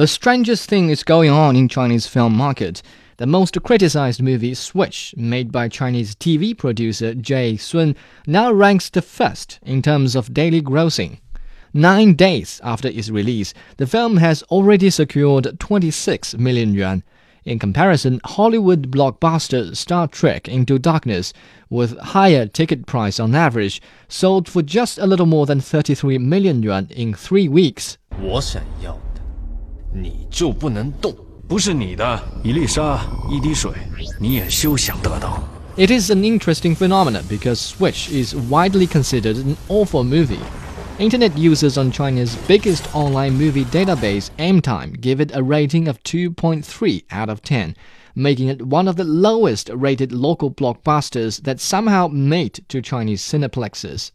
A strangest thing is going on in Chinese film market. The most criticized movie Switch, made by Chinese TV producer Jay Sun, now ranks the first in terms of daily grossing. Nine days after its release, the film has already secured 26 million yuan. In comparison, Hollywood blockbuster Star Trek Into Darkness, with higher ticket price on average, sold for just a little more than 33 million yuan in three weeks. 我想要 你就不能动。不是你的，一粒沙，一滴水，你也休想得到。It is an interesting phenomenon because Switch is widely considered an awful movie. Internet users on China's biggest online movie database, AimTime, give it a rating of 2.3 out of 10, making it one of the lowest rated local blockbusters that somehow made to Chinese cineplexes.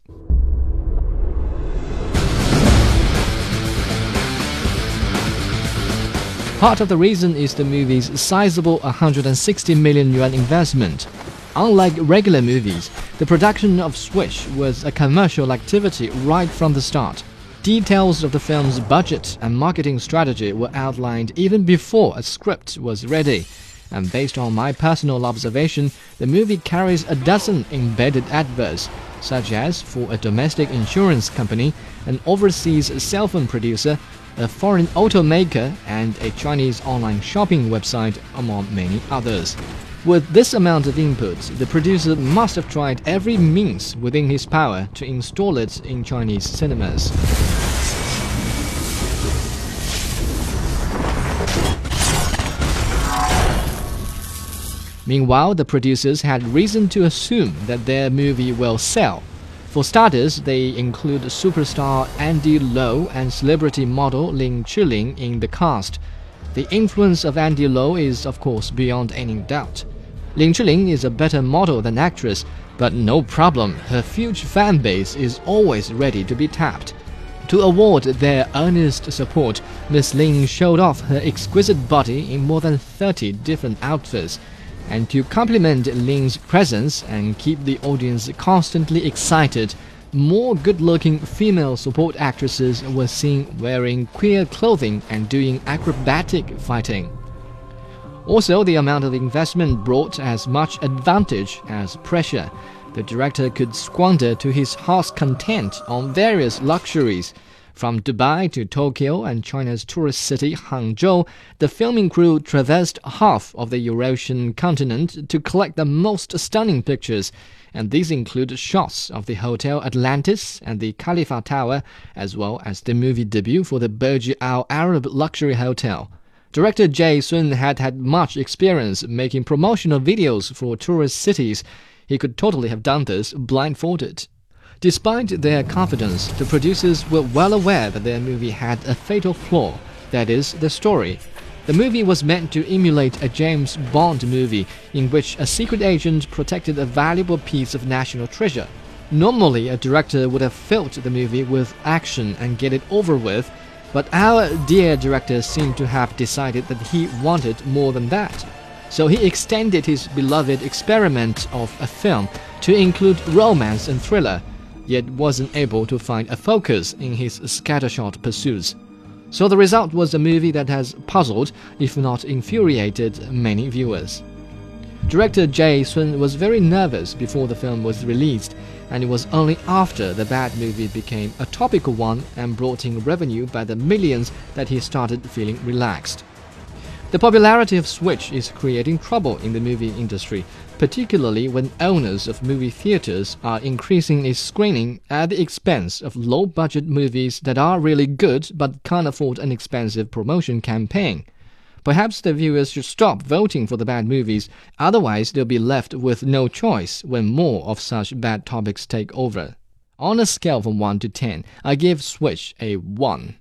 Part of the reason is the movie's sizable 160 million yuan investment. Unlike regular movies, the production of Switch was a commercial activity right from the start. Details of the film's budget and marketing strategy were outlined even before a script was ready. And based on my personal observation, the movie carries a dozen embedded adverts, such as for a domestic insurance company, an overseas cell phone producer, a foreign automaker, and a Chinese online shopping website, among many others. With this amount of input, the producer must have tried every means within his power to install it in Chinese cinemas. Meanwhile, the producers had reason to assume that their movie will sell for starters, they include superstar Andy Lau and celebrity model Lin Chiling in the cast. The influence of Andy Lau is, of course, beyond any doubt. Lin Chiling is a better model than actress, but no problem, her huge fan base is always ready to be tapped. To award their earnest support, Miss Lin showed off her exquisite body in more than 30 different outfits and to complement Lin's presence and keep the audience constantly excited, more good looking female support actresses were seen wearing queer clothing and doing acrobatic fighting. Also, the amount of investment brought as much advantage as pressure. The director could squander to his heart's content on various luxuries from Dubai to Tokyo and China's tourist city Hangzhou, the filming crew traversed half of the Eurasian continent to collect the most stunning pictures, and these include shots of the Hotel Atlantis and the Khalifa Tower, as well as the movie debut for the Burj Al Arab luxury hotel. Director Jay Sun had had much experience making promotional videos for tourist cities. He could totally have done this blindfolded. Despite their confidence, the producers were well aware that their movie had a fatal flaw that is, the story. The movie was meant to emulate a James Bond movie in which a secret agent protected a valuable piece of national treasure. Normally, a director would have filled the movie with action and get it over with, but our dear director seemed to have decided that he wanted more than that. So he extended his beloved experiment of a film to include romance and thriller yet wasn't able to find a focus in his scattershot pursuits. So the result was a movie that has puzzled, if not infuriated, many viewers. Director Jay Sun was very nervous before the film was released, and it was only after the bad movie became a topical one and brought in revenue by the millions that he started feeling relaxed. The popularity of Switch is creating trouble in the movie industry, particularly when owners of movie theaters are increasing its screening at the expense of low budget movies that are really good but can't afford an expensive promotion campaign. Perhaps the viewers should stop voting for the bad movies, otherwise, they'll be left with no choice when more of such bad topics take over. On a scale from 1 to 10, I give Switch a 1.